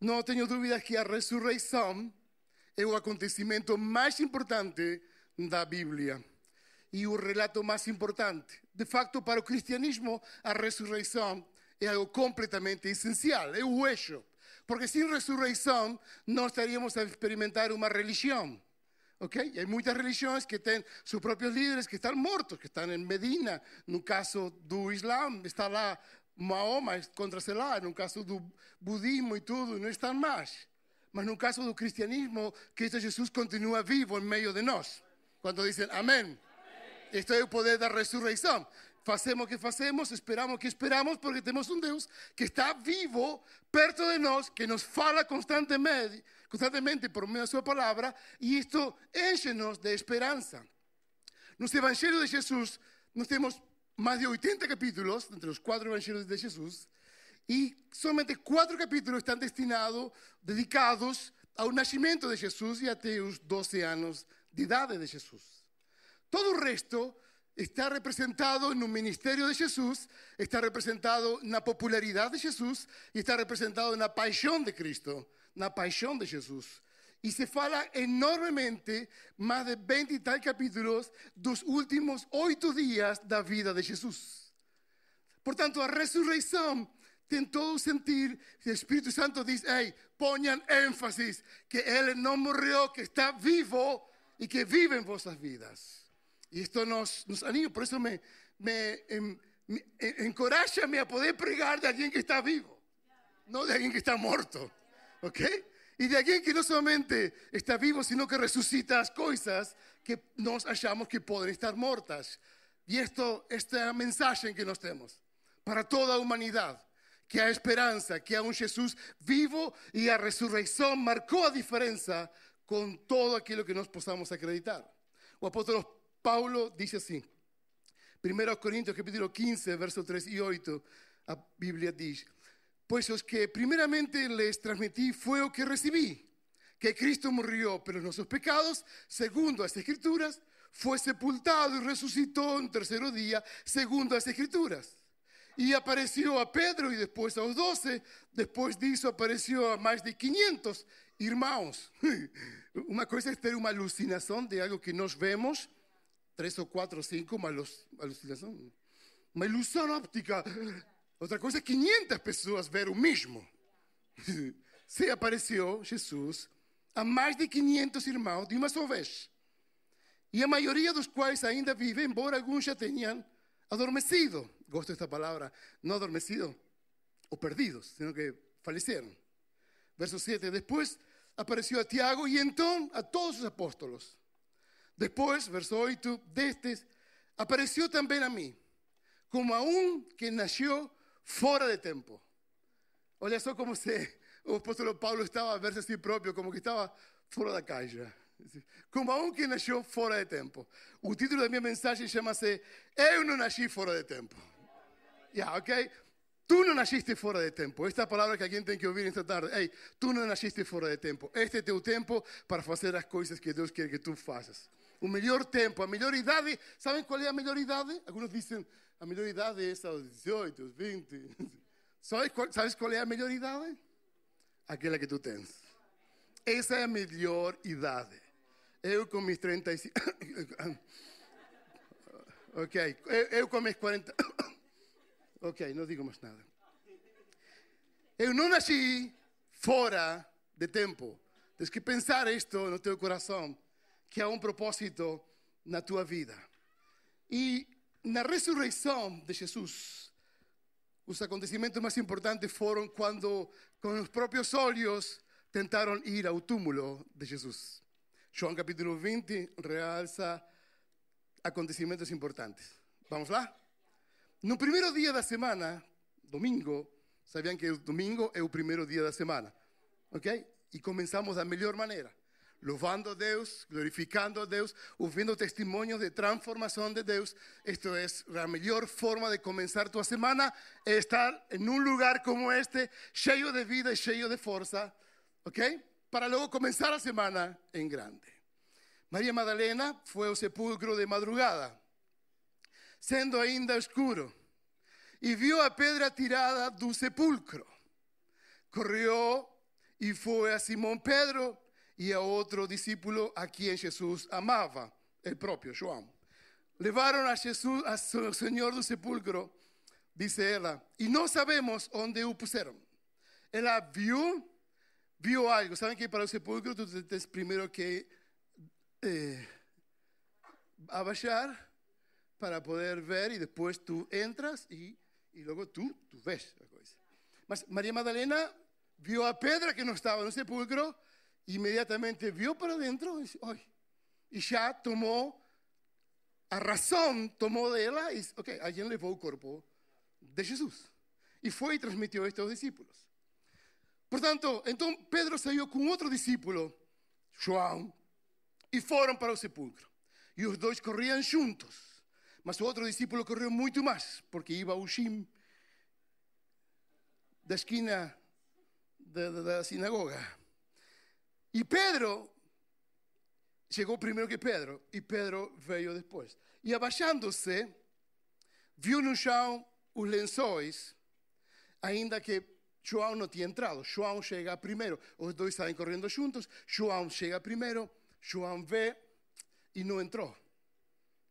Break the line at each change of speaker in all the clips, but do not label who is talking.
Não tenho dúvidas que a ressurreição é o acontecimento mais importante da Bíblia e o relato mais importante. De facto, para o cristianismo, a ressurreição é algo completamente essencial, é o eixo. Porque sem ressurreição, não estaríamos a experimentar uma religião. Ok? E há muitas religiões que têm seus próprios líderes que estão mortos, que estão em Medina. No caso do Islã, está lá Mahoma contra Selá. No caso do budismo e tudo, não estão mais. Mas no caso do cristianismo, Cristo Jesus continua vivo em meio de nós. Quando dizem amém. Este é o poder da ressurreição. Fazemos o que fazemos, esperamos o que esperamos, porque temos um Deus que está vivo perto de nós, que nos fala constantemente, constantemente por meio da sua palavra, e isto enche-nos de esperança. Nos Evangelhos de Jesus, nós temos mais de 80 capítulos, entre os quatro Evangelhos de Jesus, e somente quatro capítulos estão destinados, dedicados ao nascimento de Jesus e até os 12 anos de idade de Jesus. Todo o resto está representado no ministério de Jesus, está representado na popularidade de Jesus e está representado na paixão de Cristo, na paixão de Jesus. E se fala enormemente, mais de 20 e tal capítulos, dos últimos oito dias da vida de Jesus. Portanto, a ressurreição tem todo o sentido. O Espírito Santo diz: Ei, ponham ênfase que Ele não morreu, que está vivo e que vive em vossas vidas. E isto nos, nos anima, por isso me, me, em, me encoraja-me a poder pregar de alguém que está vivo, não de alguém que está morto. ¿Ok? E de alguém que não somente está vivo, sino que ressuscita as coisas que nós achamos que podem estar mortas. E isto, esta é a mensagem que nós temos para toda a humanidade. Que há esperança, que há um Jesus vivo e a ressurreição marcou a diferença com todo aquilo que nós possamos acreditar. O apóstolo Paulo dice assim, 1 Coríntios capítulo 15, verso 3 e 8, a Bíblia diz, Pois os que primeiramente les transmití foi o que recebi, que Cristo morreu pelos nossos pecados, segundo as Escrituras, foi sepultado e ressuscitou no terceiro dia, segundo as Escrituras. E apareceu a Pedro e depois aos doze, depois disso apareceu a mais de 500 irmãos. Uma coisa é ter uma alucinação de algo que nós vemos, três ou quatro ou cinco, uma alucinação, uma ilusão óptica. Outra coisa é 500 pessoas ver o mesmo. Se apareceu Jesus a mais de 500 irmãos de uma só vez. E a maioria dos quais ainda vivem, embora alguns já tenham adormecido. Gosto desta palavra, não adormecido ou perdidos, sino que faleceram. Verso 7. Depois apareceu a Tiago e então a todos os apóstolos. Depois, verso 8, destes, apareceu também a mim, como a um que nasceu fora de tempo. Olha só como se o apóstolo Paulo estava a ver-se a si próprio, como que estava fora da caixa. Como a um que nasceu fora de tempo. O título da minha mensagem chama-se Eu não nasci fora de tempo. Yeah, ok? Tu não nasciste fora de tempo. Esta palavra que alguém tem que ouvir esta tarde. Ei, tu não nasciste fora de tempo. Este é teu tempo para fazer as coisas que Deus quer que tu faças. O melhor tempo, a melhor idade. Sabem qual é a melhor idade? Alguns dizem a melhor idade é essa, aos 18, aos 20. Sabes qual, sabes qual é a melhor idade? Aquela que tu tens. Essa é a melhor idade. Eu com meus 35. ok, eu, eu com meus 40. ok, não digo mais nada. Eu não nasci fora de tempo. Tens que pensar isto no teu coração, que há um propósito na tua vida. E na ressurreição de Jesus, os acontecimentos mais importantes foram quando, com os próprios olhos, tentaram ir ao túmulo de Jesus. João capítulo 20 realça acontecimentos importantes. Vamos lá? No primeiro dia da semana, domingo, sabiam que o domingo é o primeiro dia da semana, ok? E começamos da melhor maneira, louvando a Deus, glorificando a Deus, ouvindo testemunhos de transformação de Deus. Isto é a melhor forma de começar tua semana, estar em um lugar como este, cheio de vida e cheio de força, ok? Para logo começar a semana em grande. Maria Madalena foi ao sepulcro de madrugada, sendo ainda escuro, e viu a pedra tirada do sepulcro. Correu e foi a Simão Pedro e a outro discípulo a quem Jesus amava, o próprio João. Levaram a Jesus, ao Senhor do sepulcro, disse ela, e não sabemos onde o puseram. Ela viu, viu algo. Sabem que para o sepulcro tu tens primeiro que eh, abaixar para poder ver e depois tu entras e, e logo tu, tu ves a coisa. Mas Maria Madalena viu a pedra que não estava no sepulcro, imediatamente viu para dentro e, Oi. e já tomou a razão, tomou dela e ok, alguém levou o corpo de Jesus. E foi e transmitiu isto aos discípulos. Portanto, então Pedro saiu com outro discípulo, João, e foram para o sepulcro. E os dois corriam juntos. Mas o outro discípulo correu muito mais, porque ia ao Shim da esquina da sinagoga. E Pedro chegou primeiro que Pedro, e Pedro veio depois. E abaixando-se, viu no chão os lençóis, ainda que João não tinha entrado. João chega primeiro. Os dois estavam correndo juntos. João chega primeiro. João vê e não entrou.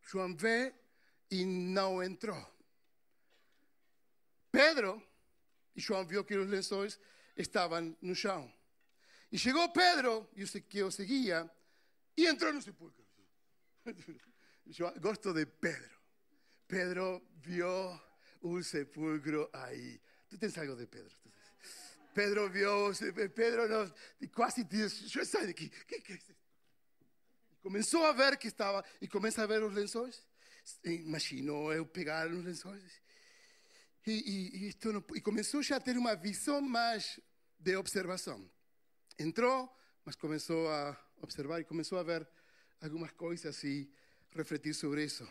João vê e não entrou. Pedro, e João viu que os lençóis estavam no chão. Y llegó Pedro, que o seguía, y entró en un sepulcro. Yo gosto de Pedro. Pedro vio un sepulcro ahí. Tú tens algo de Pedro. Pedro vio, Pedro no, casi dice, yo salí de aquí. ¿Qué, qué es? Y comenzó a ver que estaba, y comienza a ver los lençóis. Imaginou eu eh, pegar os lençóis. E começou já a ter uma visão mais de observação. Entrou, mas começou a observar e começou a ver algumas coisas e refletir sobre isso.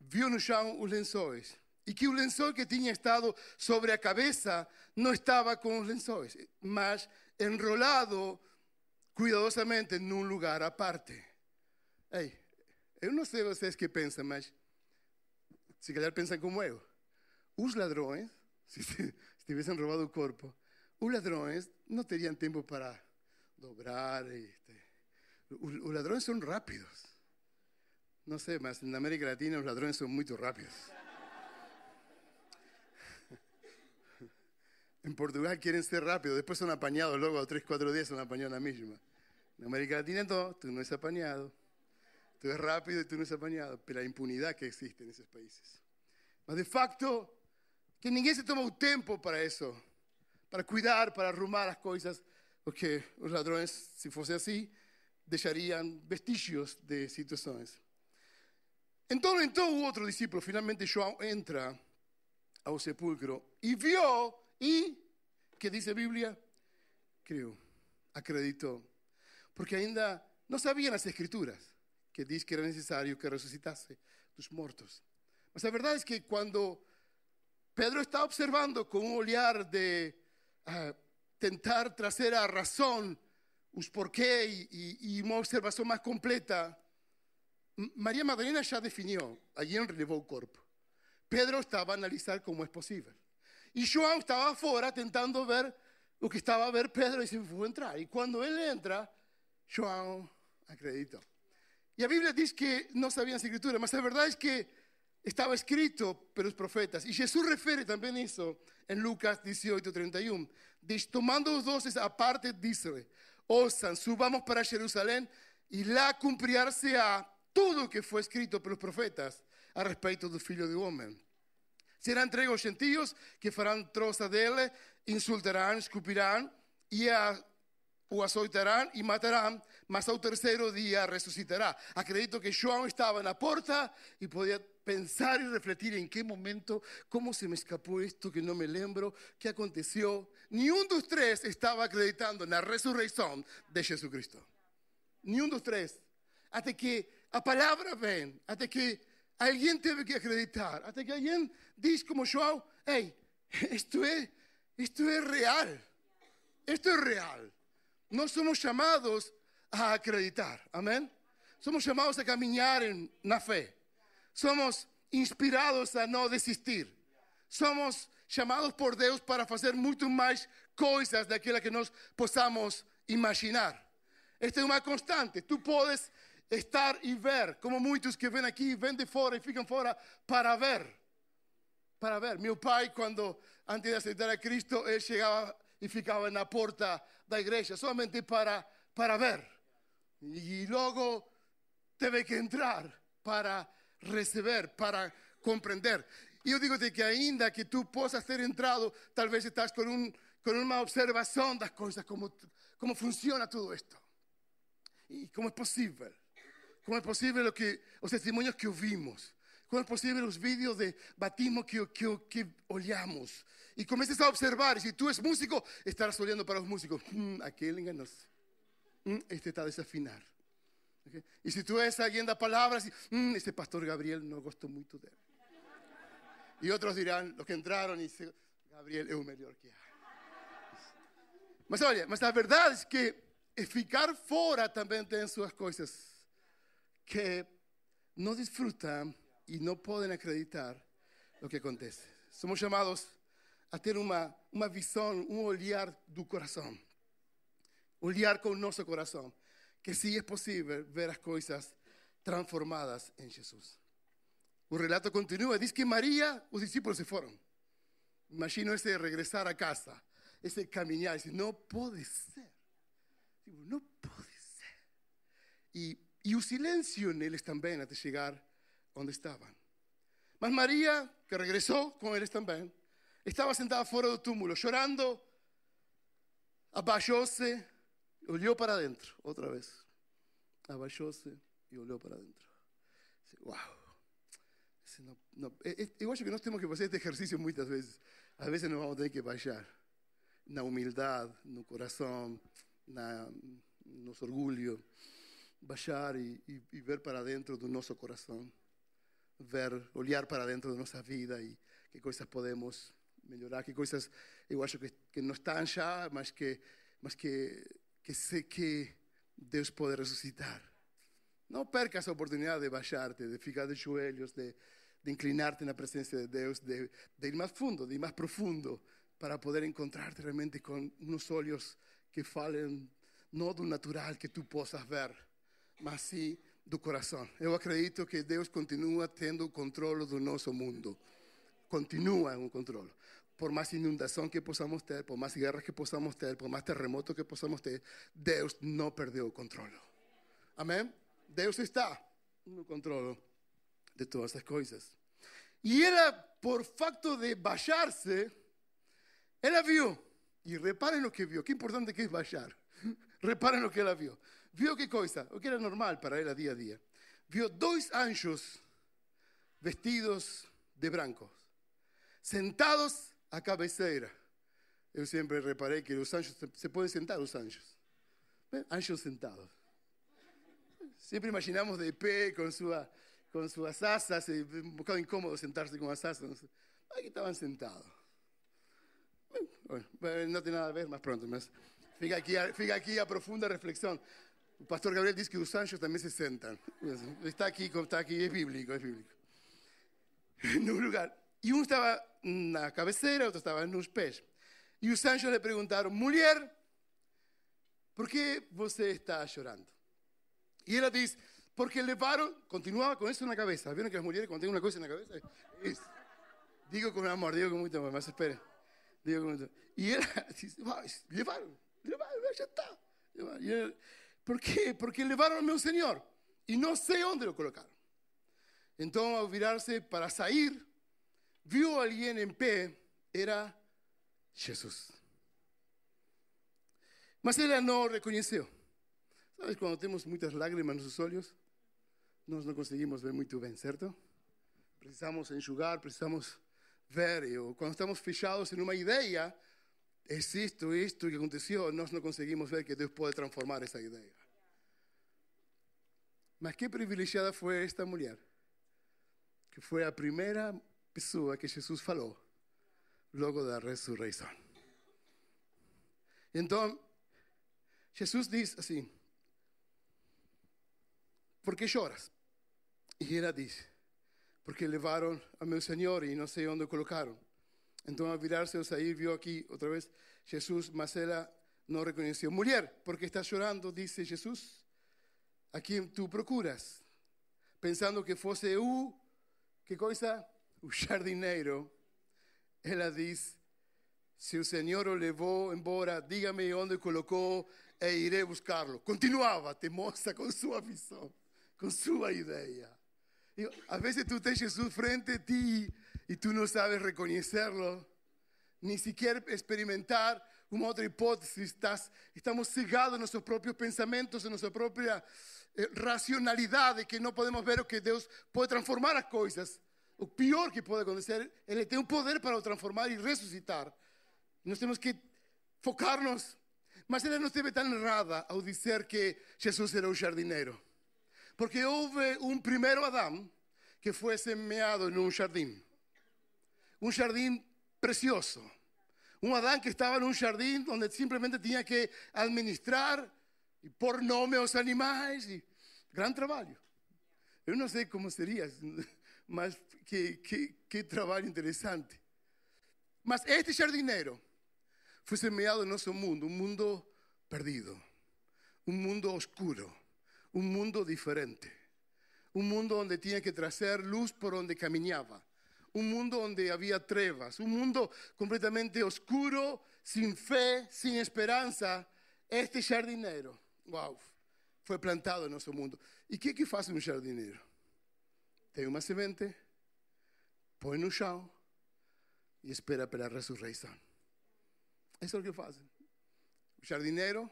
Viu no chão os lençóis e que o lençol que tinha estado sobre a cabeça não estava com os lençóis, mas enrolado cuidadosamente num lugar à parte. Ei, eu não sei vocês que pensam, mas se calhar pensam como eu. Os ladrões, se, se tivessem roubado o corpo, os ladrões não teriam tempo para dobrar. Este. Os, os ladrões são rápidos. Não sei, mas na América Latina os ladrões são muito rápidos. En Portugal quieren ser rápidos, después son apañados, luego a tres, cuatro días son apañados la misma. En América Latina no, tú no es apañado. Tú es rápido y tú no es apañado. Pero la impunidad que existe en esos países. Mas de facto, que ninguém se toma o tempo para isso, para cuidar, para arrumar as coisas, porque os ladrões, se fosse assim, deixariam vestígios de situações. Então, então o outro discípulo, finalmente João, entra ao sepulcro e viu, e, que diz a Bíblia? Creu, acreditou. Porque ainda não sabiam as escrituras, que diz que era necessário que ressuscitasse dos mortos. Mas a verdade é que quando Pedro está observando com um olhar de uh, tentar trazer a razão, os porquê e, e, uma observação mais completa, Maria Madalena já definiu, alguém relevou o corpo. Pedro estava a analisar como é possível. E João estava fora tentando ver o que estava a ver Pedro e se vou entrar. E quando ele entra, João acreditou. E a Bíblia diz que não sabiam a escritura, mas a verdade é que estava escrito pelos profetas. E Jesus refere também isso en Lucas 18:31. Tomando los doces aparte, dice, osan, subamos para Jerusalén y la cumplirse a todo lo que fue escrito por los profetas a respecto del Filho de Hombre. Será entregue aos gentios que farán troça dele, insultarán, escupirán y a o açoitarán e matarán, mas ao terceiro dia ressuscitará. Acredito que João estava na porta e podia pensar e refletir em que momento, como se me escapou isto que não me lembro, que aconteceu. Nenhum dos três estava acreditando na ressurreição de Jesus Cristo. Nenhum dos três. Até que a palavra vem, até que alguém teve que acreditar, até que alguém diz como João, ei, isto é, isto é real, isto é real. Nós somos chamados a acreditar, amém? Somos chamados a caminhar em, na fé. Somos inspirados a não desistir. Somos chamados por Deus para fazer muito mais coisas daquela que nós possamos imaginar. Esta é uma constante. Tu podes estar e ver, como muitos que vêm aqui, vêm de fora e ficam fora para ver. Para ver. Meu pai, quando antes de aceitar a Cristo, ele chegava e ficava na porta da igreja, somente para, para ver. E logo teve que entrar para receber, para compreender. E eu digo-te que ainda que tu possas ter entrado, talvez estás com, um, com uma observação das coisas, como, como funciona tudo isto. E como é possível. Como é possível o que, os testemunhos que ouvimos. Como é possível os vídeos de batismo que, que, que olhamos. E começas a observar, e se tu és músico, estarás olhando para os músicos. Hum, aquele enganou-se. Hum, este está a desafinar. Okay? Se tu és alguém da palavra, hum, este pastor Gabriel não gosto muito dele. E outros dirão, os que entraram, e Gabriel é o melhor que há. Mas olha, mas a verdade é que ficar fora também tem suas coisas que não desfrutam e não podem acreditar no que acontece. Somos chamados a ter uma, uma visão, um olhar do coração. Olhar com o nosso coração que sí es posible ver las cosas transformadas en Jesús. O relato continúa, dice que María, los discípulos se fueron. Imagino ese regresar a casa, ese caminar, diz, no puede ser. No puede ser. Y, y el silencio en ellos también hasta llegar donde estaban. Mas María, que regresó con ellos también, estaba sentada fuera del túmulo, llorando, apoyóse olhou para dentro, outra vez. Abaixou-se e olhou para dentro. Uau! Não, não, eu acho que nós temos que fazer este exercício muitas vezes. Às vezes nós vamos ter que baixar na humildade, no coração, na nosso orgulho. Baixar e, e, e ver para dentro do nosso coração. Ver, olhar para dentro da nossa vida e que coisas podemos melhorar, que coisas eu acho que, que não estão já, mas que, mas que, que sei que Deus pode ressuscitar. Não percas a oportunidade de baixar-te, de ficar de joelhos, de, de inclinarte na presença de Deus, de, de, ir mais fundo, de ir mais profundo, para poder encontrar-te realmente com uns olhos que falem não do natural que tu possas ver, mas sim do coração. Eu acredito que Deus continua tendo o controle do nosso mundo. Continua o controle. Por mais inundação que possamos ter, por mais guerras que possamos ter, por mais terremotos que possamos ter, Deus não perdeu o controle. Amém? Deus está no controle de todas as coisas. E ela, por facto de baixar-se, ela viu. E reparem no que viu. Que importante que é baixar. Reparem no que ela viu. Viu que coisa? O que era normal para ela dia a dia. Viu dois anjos vestidos de branco, sentados à cabeceira. Eu sempre reparei que os anjos se podem sentar os anjos. Anjos sentados. Sempre imaginamos de pé com sua com suas asas, um bocado incômodo sentar-se com as asas. Aqui estavam sentados. Bueno, não tem nada a ver, mas pronto. Mas fica aqui, fica aqui a profunda reflexão. O pastor Gabriel diz que os anjos também se sentam. Está aqui, está aqui, é bíblico, é bíblico. No lugar. E um estava na cabeceira, outro estava nos pés. E os anjos lhe perguntaram: mulher, por que você está chorando? E ela diz: porque levaron, continuaba con eso en la cabeza. ¿Vieron que las mujeres cuando tienen una cosa en la cabeza? Es, digo con amor, digo con mucho amor, más esperen. Digo con mucho Y él dice, levaron, levaron, ya está. Y él, ¿Por qué? Porque levaron a mi Señor. Y no sé dónde lo colocaron. Entonces, al virarse para salir, vio a alguien en pie, era Jesús. Mas ella no reconoció. ¿Sabes cuando tenemos muchas lágrimas en nuestros ojos? Nós não conseguimos ver muito bem, certo? Precisamos enxugar, precisamos ver. E, quando estamos fechados em uma ideia, é isto, que aconteceu, nós não conseguimos ver que Deus pode transformar essa ideia. Mas que privilegiada foi esta mulher, que foi a primeira pessoa que Jesus falou logo da ressurreição. Então, Jesus diz assim: Por que choras? E ela diz: Porque levaram a meu Senhor e não sei onde o colocaram. Então, ao virar-se ao sair, viu aqui outra vez Jesus, mas ela não reconheceu. Mulher, por que estás chorando? Disse Jesus. A quem tu procuras? Pensando que fosse o, que coisa? O jardineiro. Ela diz: Se o Senhor o levou embora, diga-me onde colocou e irei buscá-lo. Continuava, te mostra com sua visão, com sua ideia. E, às vezes tu tens Jesus frente a ti e tu não sabes reconhecê-lo, nem sequer experimentar uma outra hipótese. Estás, estamos cegados em nossos próprios pensamentos, em nossa própria eh, racionalidade, que não podemos ver o que Deus pode transformar as coisas. O pior que pode acontecer, Ele tem o poder para transformar e ressuscitar. Nós temos que focar-nos. Mas ela não esteve tão errada ao dizer que Jesus era o jardineiro. Porque houve um primeiro Adão que foi semeado em um jardim. Um jardim precioso. Um Adão que estava num jardim onde simplesmente tinha que administrar e pôr nome aos animais. E... Grande trabalho. Eu não sei como seria, mas que, que, que trabalho interessante. Mas este jardineiro foi semeado em nosso mundo, um mundo perdido, um mundo oscuro, um mundo diferente, um mundo onde tinha que trazer luz por onde caminhava, um mundo onde havia trevas, um mundo completamente oscuro, sem fé, sem esperança. Este jardineiro, uau, foi plantado em nosso mundo. E o que, que faz um? Tem uma semente, põe no chão e espera pela ressurreição. Isso é o que fazem. O jardineiro,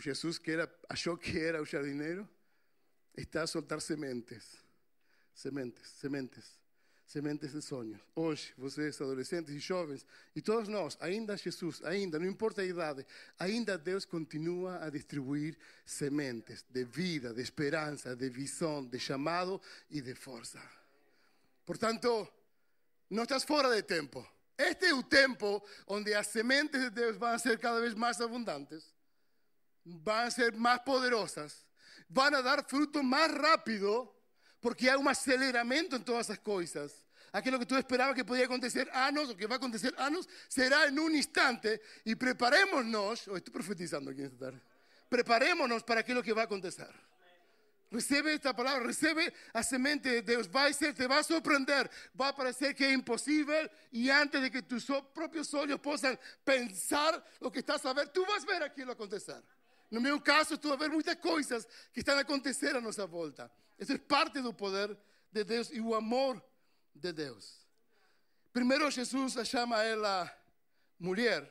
Jesus que era, achou que era o jardineiro, está a soltar sementes. Sementes, sementes, sementes de sonhos. Hoje, vocês adolescentes e jovens, e todos nós, ainda Jesus, ainda, não importa a idade, ainda Deus continua a distribuir sementes de vida, de esperança, de visão, de chamado e de força. Portanto, não estás fora de tempo. Este é o tempo onde as sementes de Deus vão ser cada vez mais abundantes, vão ser mais poderosas, vão dar fruto mais rápido, porque há um aceleramento em todas as coisas. Aquilo que tu esperabas que podia acontecer anos, o que vai acontecer anos, será em um instante. E preparemos-nos, oh, profetizando aqui nesta tarde, preparemos-nos para aquilo que vai acontecer. Recebe esta palavra, recebe a semente de Deus. Vai ser, te vai surpreender. Vai parecer que é impossível. E antes de que tus próprios olhos possam pensar o que estás a ver, tu vas ver aquilo acontecer. No meu caso, tu vas ver muitas coisas que estão a acontecer à nossa volta. Isso é parte do poder de Deus e o amor de Deus. Primeiro, Jesus a chama ela mulher.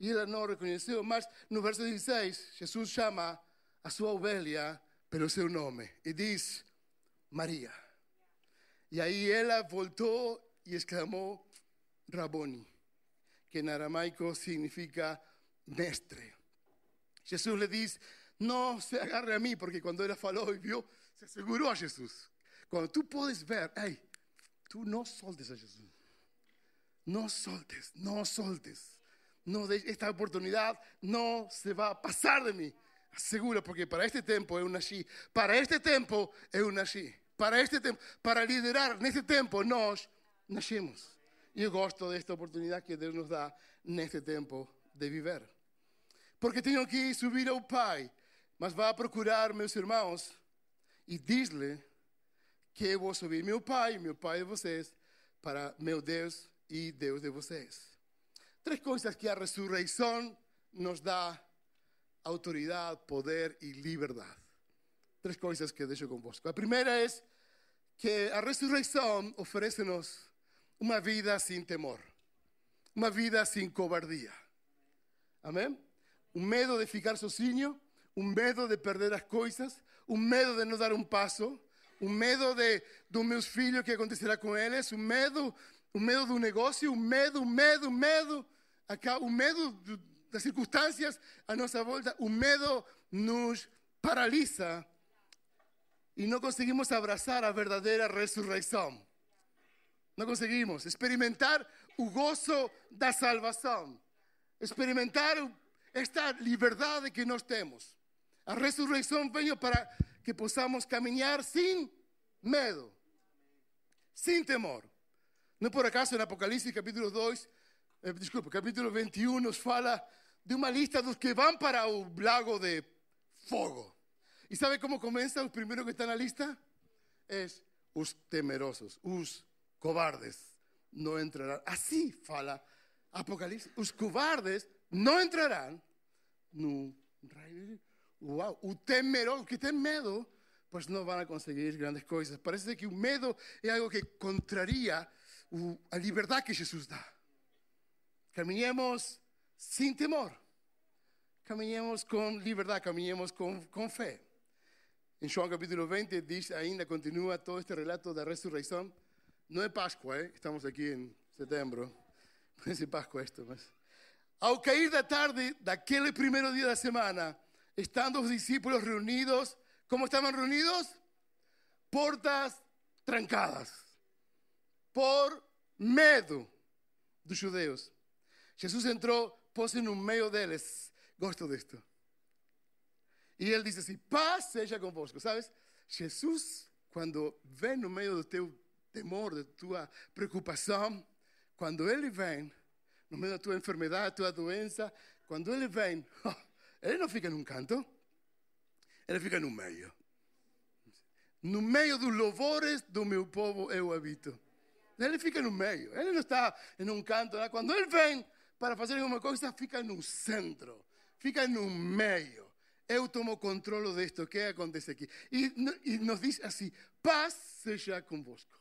E ela não reconheceu, mas no verso 16, Jesus chama a sua ovelha pelo seu nome e diz Maria. E aí ela voltou e exclamou Raboni, que em aramaico significa mestre. Jesus lhe diz: Não se agarre a mim, porque quando ela falou e viu, se segurou a Jesus. Quando tu podes ver, ei, tu não soltes a Jesus. Não soltes, não soltes. No, esta oportunidade não se vai passar de mim. Seguro, porque para este tempo eu nasci. Para este tempo eu nasci. Para este tempo, para liderar neste tempo, nós nascemos. E eu gosto desta oportunidade que Deus nos dá neste tempo de viver. Porque tenho que subir ao Pai, mas vá procurar meus irmãos e diz-lhe que eu vou subir meu Pai, meu Pai de vocês, para meu Deus e Deus de vocês. Três coisas que a ressurreição nos dá autoridade, poder e liberdade. Três coisas que deixo convosco. A primeira é que a ressurreição oferece-nos uma vida sem temor, uma vida sem cobardia. Amém? O medo de ficar sozinho, um medo de perder as coisas, um medo de não dar um passo, um medo de dos meus filhos que acontecerá com eles, um medo, um medo do negócio, um medo, um medo, um medo, acá, um medo do- das circunstâncias à nossa volta, o medo nos paralisa e não conseguimos abraçar a verdadeira ressurreição. Não conseguimos experimentar o gozo da salvação, experimentar o- esta liberdade que nós temos. A ressurreição veio para que possamos caminhar sem medo, sem temor. Não por acaso em Apocalipse capítulo 2, eh, capítulo 21 nos fala de uma lista dos que vão para o lago de fogo. E sabe como começa o primeiro que está na lista? Es os temerosos, os cobardes não entrarão. Assim fala Apocalipse. Os cobardes não entrarão no reino. Uau, o temeroso, que tem medo, pues não vão conseguir grandes coisas. Parece que o medo é algo que contraria o- a liberdade que Jesus dá. Caminhemos sem temor. Caminhemos com liberdade, caminhemos com, com fé. Em João capítulo 20 diz ainda, continua todo este relato da ressurreição. Não é Páscoa, ¿eh? estamos aqui em setembro. Parece Páscoa esto, mas... Ao cair da tarde daquele primeiro dia da semana, estando os discípulos reunidos, como estavam reunidos? Portas trancadas. Por medo dos judeus. Jesus entrou, pôs-se no meio deles. Gosto disto. E ele diz assim: paz seja convosco. Sabes? Jesus, quando vem no meio do teu temor, da tua preocupação, quando ele vem, no meio da tua enfermidade, da tua doença, quando ele vem, ele não fica num canto, ele fica no meio. No meio dos louvores do meu povo eu habito. Ele fica no meio, ele não está em um canto. Quando ele vem para fazer alguma coisa, fica no centro, fica no meio. Eu tomo controle disto, o que acontece aqui? E nos diz assim: paz seja convosco.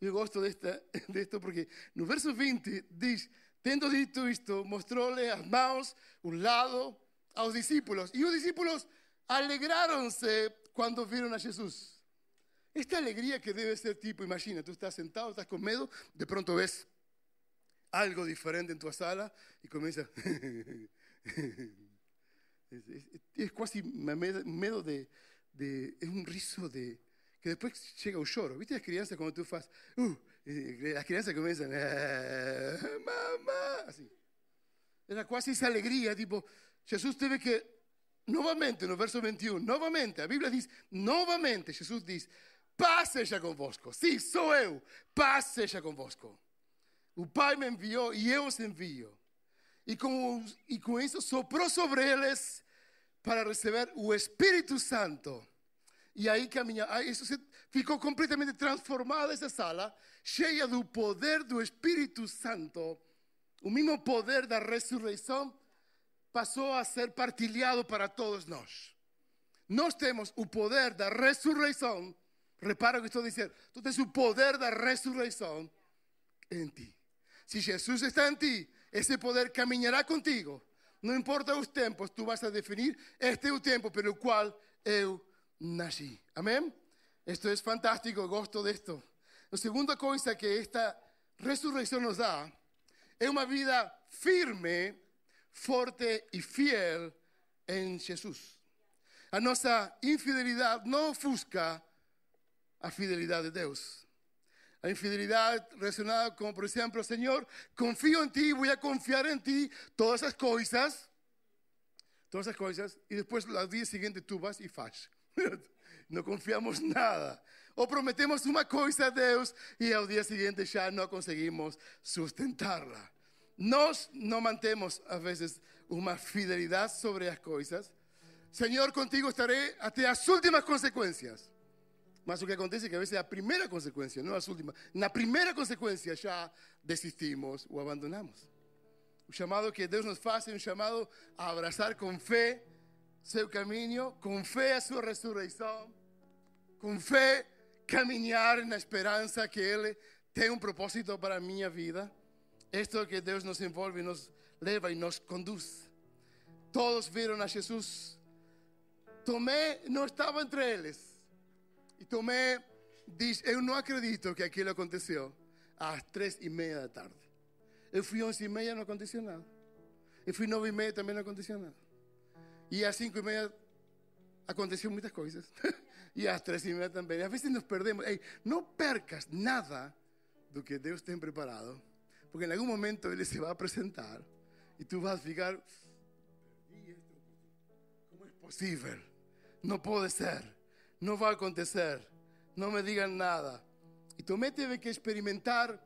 Eu gosto desta, disto porque no verso 20 diz: Tendo dito isto, mostrou-lhe as mãos, o lado, aos discípulos. E os discípulos alegraram-se quando viram a Jesus. Esta alegría que debe ser tipo, imagina, tú estás sentado, estás con medo, de pronto ves algo diferente en tu sala y comienza. es, es- es casi medo de, Es un riso de. que después llega un lloro. ¿Viste las crianças cuando tú fas. Uh, las crianças comienzan. "Ah, mamá. Así. Era quasi essa alegria, tipo, Jesus teve que, novamente, no verso 21, novamente, a Bíblia diz, novamente, Jesus diz, paz seja convosco. Sim, sou eu, paz seja convosco. O Pai me enviou e eu os envio. E com, e com isso soprou sobre eles para receber o Espírito Santo. E aí caminha, isso se, ficou completamente transformada essa sala, cheia do poder do Espírito Santo. O mesmo poder da ressurreição passou a ser partilhado para todos nós. Nós temos o poder da ressurreição. Repara o que estou dizendo. Tu tens o poder da ressurreição em ti. Se Jesus está em ti, esse poder caminhará contigo. Não importa os tempos, tu vas a definir este é o tempo pelo qual eu nasci. Amém? Isto é fantástico, gosto disto. A segunda coisa que esta ressurreição nos dá é uma vida firme, forte e fiel em Jesus. A nossa infidelidade não ofusca a fidelidade de Deus. A infidelidade relacionada com, por exemplo, Senhor, confio em Ti, vou a confiar em Ti, todas as coisas, todas as coisas, e depois, no dia seguinte, tu vas e faz. Não confiamos nada. Ou prometemos uma coisa a Deus e ao dia seguinte já não conseguimos sustentá-la. Nós não mantemos, às vezes, uma fidelidade sobre as coisas. Senhor, contigo estarei até as últimas consequências. Mas o que acontece é que a vezes a primeira consequência, não as últimas. Na primeira consequência já desistimos ou abandonamos. O chamado que Deus nos faz é um chamado a abraçar com fé seu caminho, com fé a sua ressurreição, com fé caminhar na esperança que Ele tem um propósito para a minha vida. Isto é que Deus nos envolve, nos leva e nos conduz. Todos viram a Jesus Tomé não estava entre eles. E Tomé diz: Eu não acredito que aquilo aconteceu às três e meia da tarde. Eu fui onze e meia, não aconteceu nada. Eu fui nove e meia, também não aconteceu nada. E às cinco e meia aconteceu muitas coisas. e às três e meia também. Às vezes nos perdemos. Ei, não percas nada do que Deus tem preparado, porque em algum momento Ele se vai apresentar e tu vas ficar. Como é possível? Não pode ser. Não vai acontecer. Não me digam nada. E Tomé teve que experimentar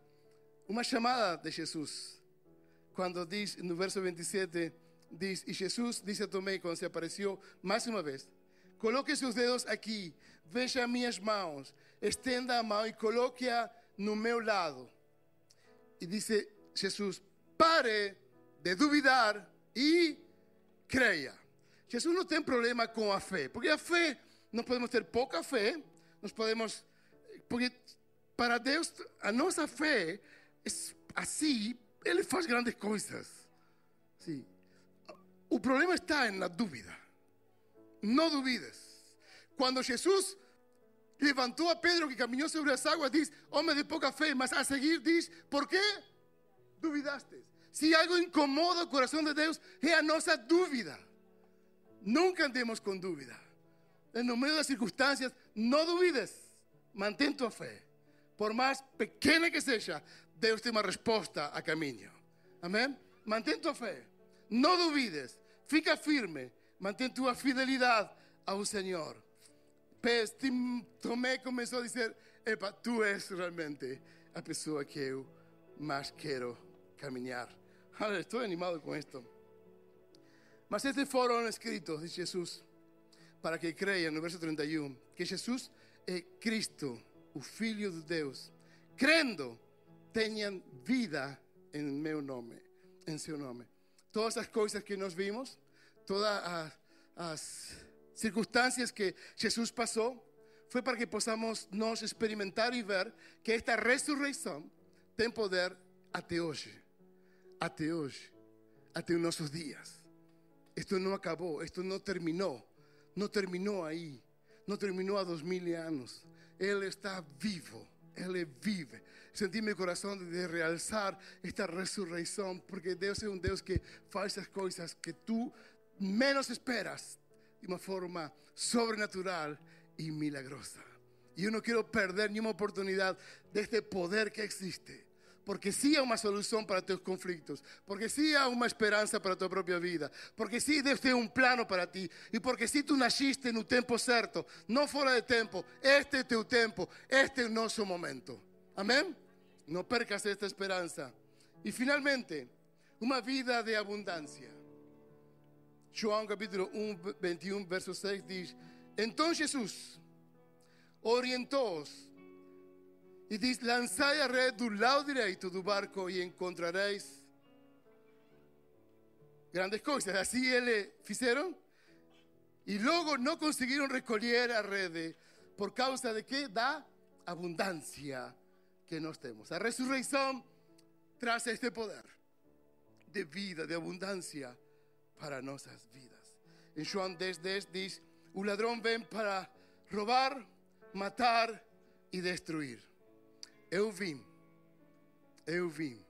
uma chamada de Jesus. Quando diz no verso 27, diz, e Jesus disse a Tomé quando se apareceu mais uma vez: Coloque seus dedos aqui, veja minhas mãos, estenda a mão e coloque-a no meu lado. E disse Jesus: Pare de duvidar e creia. Jesus não tem problema com a fé, porque a fé, nós podemos ter pouca fé, nós podemos. Porque para Deus, a nossa fé é assim, Ele faz grandes coisas. Sim. O problema está na dúvida. Não duvides. Quando Jesus levantou a Pedro que caminhou sobre as águas, diz: Homem de pouca fé, mas a seguir diz: Por que duvidaste? Se algo incomoda o coração de Deus, é a nossa dúvida. Nunca andemos com dúvida. No meio das circunstâncias, não duvides. Mantém tua fé. Por mais pequena que seja, Deus tem uma resposta a caminho. Amém? Mantém tua fé. Não duvides. Fica firme. Mantém tua fidelidade ao Senhor. Tomé começou a dizer: Epa, tu és realmente a pessoa que eu mais quero caminhar. Estou animado com isto. Mas estes foram escritos de Jesus para que creiam, no verso 31, que Jesus é Cristo, o Filho de Deus. Crendo, tenham vida em meu nome, em seu nome. Todas as coisas que nós vimos, todas as, as circunstâncias que Jesus passou, foi para que possamos nós experimentar e ver que esta ressurreição tem poder até hoje. Até hoje. Até os nossos dias. Esto no acabó, esto no terminó, no terminó ahí, no terminó a dos mil años. Él está vivo, Él vive. Sentí mi corazón de realzar esta resurrección, porque Dios es un Dios que hace esas cosas que tú menos esperas de una forma sobrenatural y milagrosa. Y yo no quiero perder ni una oportunidad de este poder que existe porque sí hay una solución para tus conflictos, porque sí hay una esperanza para tu propia vida, porque sí Dios tiene un plano para ti, y porque sí tú naciste en un tiempo cierto, no fuera de tiempo, este es tu tiempo, este es nuestro momento. Amén. No percas esta esperanza. Y finalmente, una vida de abundancia. João capítulo 1, 21, verso 6 dice, entonces Jesús orientó e diz: Lançai a rede do lado direito do barco e encontrareis grandes coisas. Assim eles fizeram. E logo não conseguiram recolher a rede por causa de que? Da abundância que nós temos. A ressurreição traz este poder de vida, de abundância para nossas vidas. Em João 10, 10 diz: O ladrão vem para roubar, matar e destruir. Eu vim. Eu vim.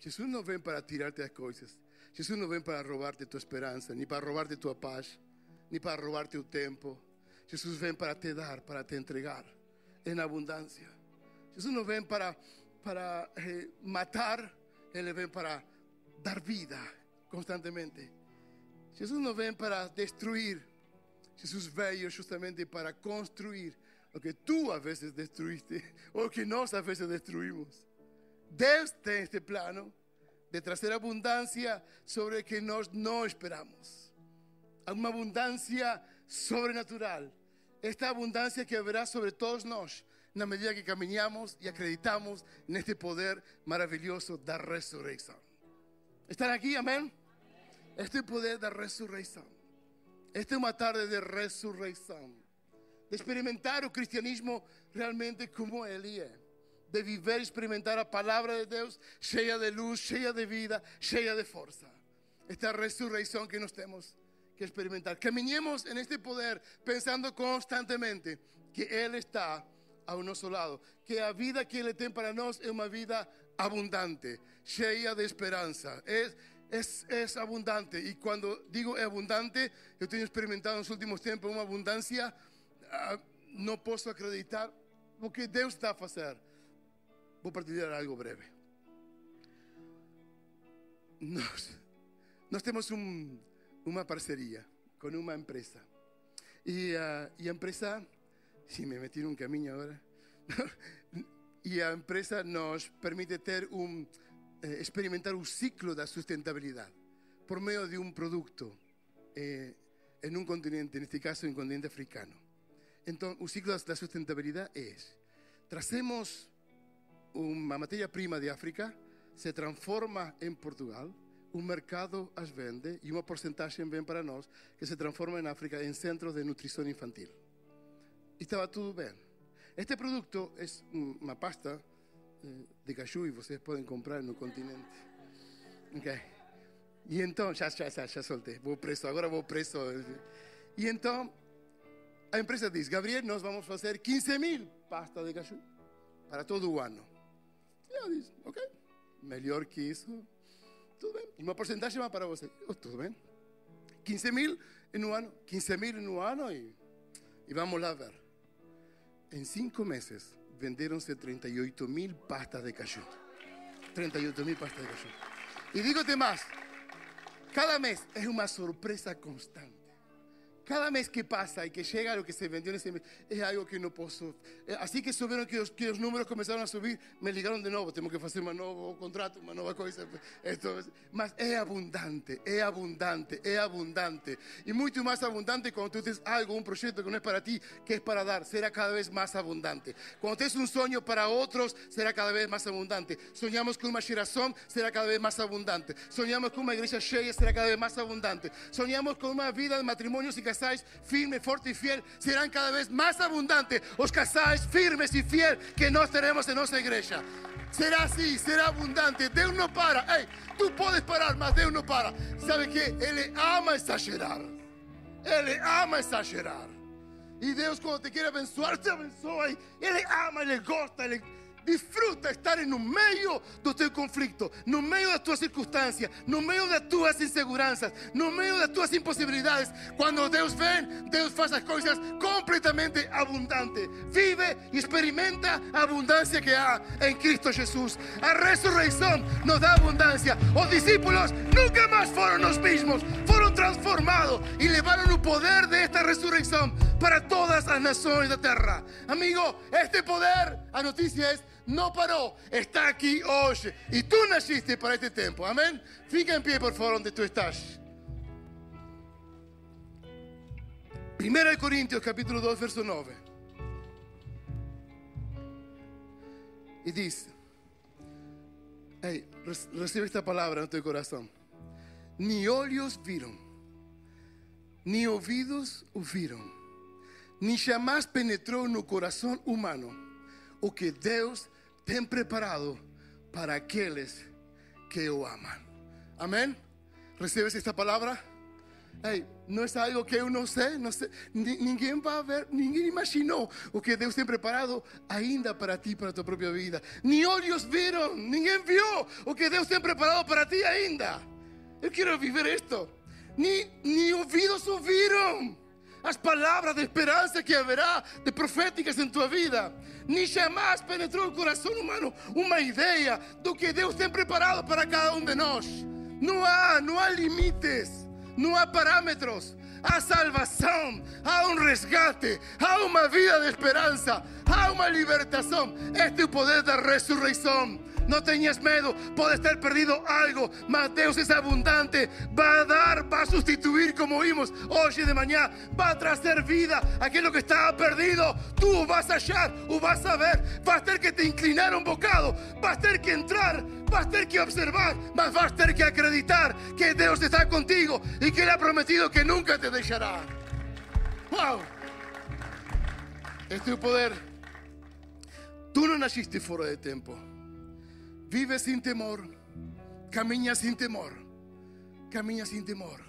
Jesus não vem para tirar-te as coisas. Jesus não vem para roubar-te tua esperança, nem para roubar-te tua paz, nem para roubar-te o tempo. Jesus vem para te dar, para te entregar em abundância. Jesus não vem para, para eh, matar, Ele vem para dar vida constantemente. Jesus não vem para destruir, Jesus veio justamente para construir o que tú a veces destruiste o que nos a veces destruimos. Tiene este plano de traer abundancia sobre que nos no esperamos. Una abundancia sobrenatural. Esta abundancia que habrá sobre todos nosotros en la medida que caminamos y acreditamos en este poder maravilloso de la resurrección. ¿Están aquí? Amén. Este poder de resurrección. Esta es una tarde de resurrección de experimentar o cristianismo realmente como Ele é. De viver e experimentar a palavra de Deus cheia de luz, cheia de vida, cheia de força. Esta ressurreição que nós temos, que experimentar. Caminemos en este poder pensando constantemente que Él está a nuestro lado. Que la vida que Él tiene para nosotros es una vida abundante, llena de esperanza. Es, es, es abundante. Y cuando digo abundante, yo tengo experimentado en los últimos tiempos una abundancia, ah, no puedo acreditar lo que está a hacer. Voy a partilhar algo breve. Nós, nós temos um, uma parceria com uma empresa. E, uh, empresa, se me meti num caminho agora, e a empresa nos permite ter um, eh, experimentar o ciclo da sustentabilidade por meio de um produto eh, em um continente, neste caso, um continente africano. Então, o ciclo da sustentabilidade é: trazemos uma matéria-prima de África, se transforma em Portugal, o mercado as vende e uma porcentagem vem para nós, que se transforma em África em centros de nutrição infantil. E estava tudo bem. Este produto é uma pasta eh, de caju e vocês podem comprar no continente. Ok. E então, já, já, já, já soltei, vou preso, agora vou preso. E então, a empresa diz: Gabriel, nós vamos fazer 15 mil pastas de caju para todo o ano. E ela diz: Ok, melhor que isso, tudo bem. Uma porcentagem vai para você. Oh, tudo bem. 15 mil um ano, 15 mil um ano e, e vamos lá ver. Em cinco meses venderam-se 38 mil pastas de caju. 38 mil pastas de caju. E digo-te mais: cada mês é uma surpresa constante. Cada mes que pasa y que llega lo que se vendió en ese mes es algo que no puedo. Eh, así que subieron que los, que los números comenzaron a subir, me ligaron de nuevo. Tengo que hacer un nuevo contrato, una nueva cosa. Esto es, más es abundante, es abundante, es abundante. Y mucho más abundante cuando tú tienes algo, un proyecto que no es para ti, que es para dar, será cada vez más abundante. Cuando tienes un sueño para otros, será cada vez más abundante. Soñamos con una geración, será cada vez más abundante. Soñamos con una iglesia llena, será cada vez más abundante. Soñamos con una vida de matrimonios y casais firme, fuerte y fiel, serán cada vez más abundantes os casais firmes y fiel que nós teremos en nuestra iglesia. Será así, será abundante. Deus não para. Ei, tu podes parar, mas Deus não para. Sabe que Ele ama exagerar. Ele ama exagerar. E Deus, quando te quer abençoar, te abençoa. Ele ama, Ele gosta, Ele Disfruta estar en un medio de tu conflicto, no medio de tus circunstancias, no medio de tus inseguranzas, no medio de tus imposibilidades. Cuando Dios ven, Dios hace cosas completamente abundantes. Vive y experimenta abundancia que hay en Cristo Jesús. La resurrección nos da abundancia. Los discípulos nunca más fueron los mismos, fueron transformados y llevaron el poder de esta resurrección para todas las naciones de la tierra. Amigo, este poder, la noticia es no paró, está aquí hoy. Y tú naciste para este tiempo. Amén. Fica en pie, por favor, donde tú estás. Primera de Corintios, capítulo 2, verso 9. Y dice, hey, recibe esta palabra en tu corazón. Ni olhos viron, ni oídos oyeron, ni jamás penetró en el corazón humano o que Dios ten preparado para aquellos que o aman. Amén. ¿Recibes esta palabra? Hey, no es algo que uno sé, no sé, ninguém va a ver, ninguém imaginó o que Deus tem preparado ainda para ti, para tu propia vida. Ni olhos viram, ninguém viu o que Deus tem preparado para ti ainda. Eu quero viver esto. Ni, ni ouvidos ouviram as palavras de esperança que haverá de proféticas em tua vida. Ni jamais penetrou o coração humano uma ideia do que Deus tem preparado para cada um de nós. Não há, não há limites, não há parâmetros. Há salvação, há um resgate, há uma vida de esperança, há uma libertação. Este poder da ressurreição. No tenías miedo, puede estar perdido algo, mas Dios es abundante, va a dar, va a sustituir como vimos hoy de mañana, va a traer vida aquello que estaba perdido. Tú vas a hallar o vas a ver, va a tener que te inclinar un bocado, va a tener que entrar, va a tener que observar, mas va a tener que acreditar que Dios está contigo y que Él ha prometido que nunca te dejará. ¡Wow! Este es tu poder. Tú no naciste fuera de tiempo. Vive sin temor. Camina sin temor. Camina sin temor.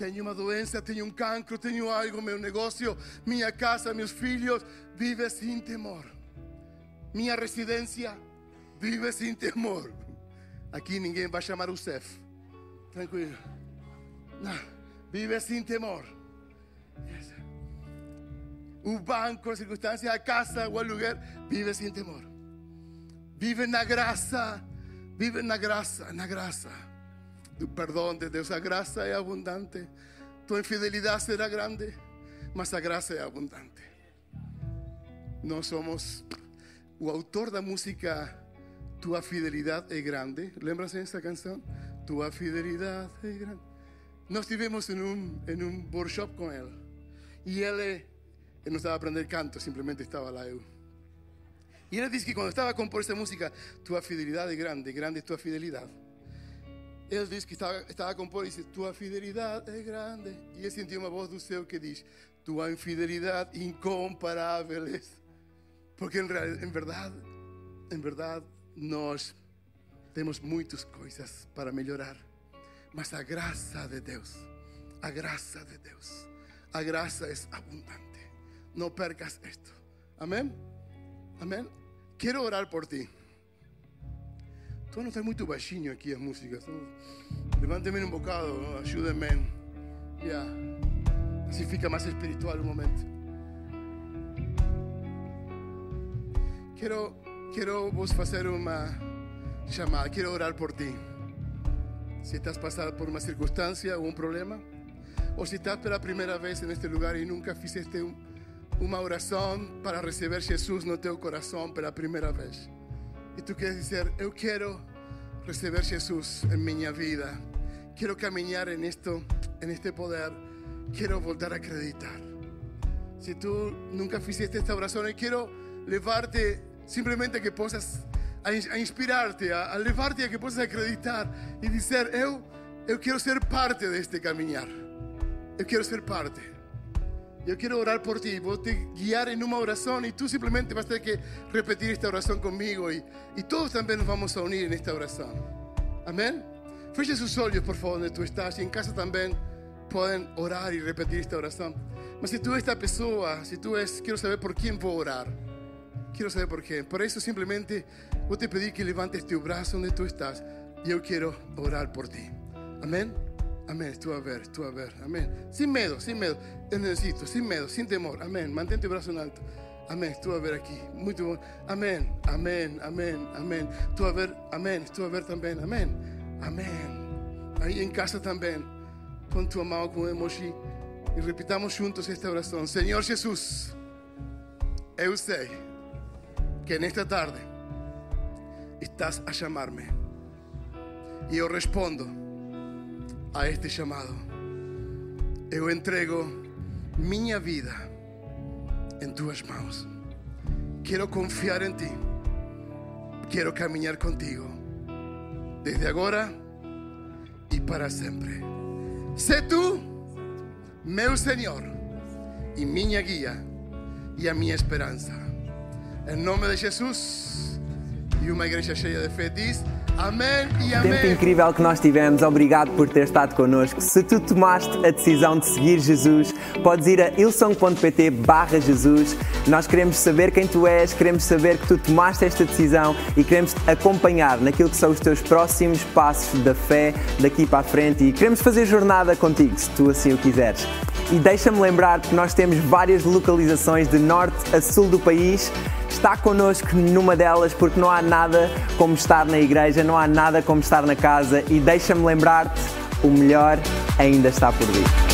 tenho uma doença, tenho um cancro, tenho algo, meu negócio, minha casa, meus filhos, vive sem temor. Minha residência, vive sem temor. Aqui ninguém vai chamar o CEF. Tranquilo. Não, vive sem temor. O banco, a circunstância, a casa, o lugar, vive sem temor. Vive na graça, vive na graça, na graça. Do perdão de Deus, a graça é abundante. Tua infidelidade será grande, mas a graça é abundante. Nós somos o autor da música Tua fidelidade é grande. Lembras dessa canção? Tua fidelidade é grande. Nós estivemos em um, em um workshop com ele. E ele, ele não estava a aprender canto, simplesmente estava lá eu. E ele disse que quando estava a compor essa música, Tua fidelidade é grande, grande é tua fidelidade. Ele diz que estava, estava a compor e disse: Tua fidelidade é grande. E ele sentiu uma voz do céu que diz: Tua infidelidade incomparável. Porque em, em verdade, em verdade, nós temos muitas coisas para melhorar. Mas a graça de Deus, a graça de Deus, a graça é abundante. Não percas isto. Amém? Amém? Quero orar por ti. Tu não estás muito baixinho aqui as músicas. Levante-me um bocado, ajude-me. Yeah. Assim fica mais espiritual um momento. Quero, quero vos fazer uma chamada, quero orar por ti. Se estás passando por uma circunstância ou um problema, ou se estás pela primeira vez neste lugar e nunca fizeste um, uma oração para receber Jesus no teu coração pela primeira vez. E tu queres dizer, eu quero receber Jesus em minha vida. Quero caminhar em esto, en este poder. Quero voltar a acreditar. Se tu nunca fizeste esta oração, eu quero levarte simplesmente a que a inspirarte, a, a levarte a que possas acreditar e dizer, eu, eu quero ser parte deste caminhar. Eu quero ser parte. Eu quero orar por ti, vou te guiar em uma oração e tu simplesmente vas ter que repetir esta oração comigo e, e todos também nos vamos a unir nesta oração. Amém? Feche seus olhos, por favor, onde tu estás e em casa também podem orar e repetir esta oração. Mas se tu és esta pessoa, se tu és, quero saber por quem vou orar. Quero saber por quem. Por isso, simplesmente, vou te pedir que levantes teu braço onde tu estás e eu quero orar por ti. Amém? Amén. Tú a ver, tú a ver. Amén. Sin miedo, sin miedo. Yo necesito, sin miedo, sin temor. Amén. Mantén tu brazo en alto. Amén. Tú a ver aquí. Muy bueno. Amén. Amén. Amén. Amén. Tú a ver. Amén. Tú a ver también. Amén. Amén. Ahí en casa también. Con tu amado con emoji. Y repitamos juntos esta oración. Señor Jesús, eu sei que en esta tarde estás a llamarme. Y yo respondo a este chamado. Eu entrego minha vida em tuas mãos. Quero confiar em ti. Quero caminhar contigo. Desde agora e para sempre. Sé tu, meu Senhor, e minha guia e a minha esperança. Em nome de Jesus. E uma igreja cheia de fé diz. Amém e amém.
Tempo incrível que nós tivemos, obrigado por ter estado connosco. Se tu tomaste a decisão de seguir Jesus, podes ir a ilson.pt barra Jesus. Nós queremos saber quem tu és, queremos saber que tu tomaste esta decisão e queremos te acompanhar naquilo que são os teus próximos passos da fé daqui para a frente e queremos fazer jornada contigo, se tu assim o quiseres. E deixa-me lembrar que nós temos várias localizações de norte a sul do país está connosco numa delas, porque não há nada como estar na igreja, não há nada como estar na casa e deixa-me lembrar-te: o melhor ainda está por vir.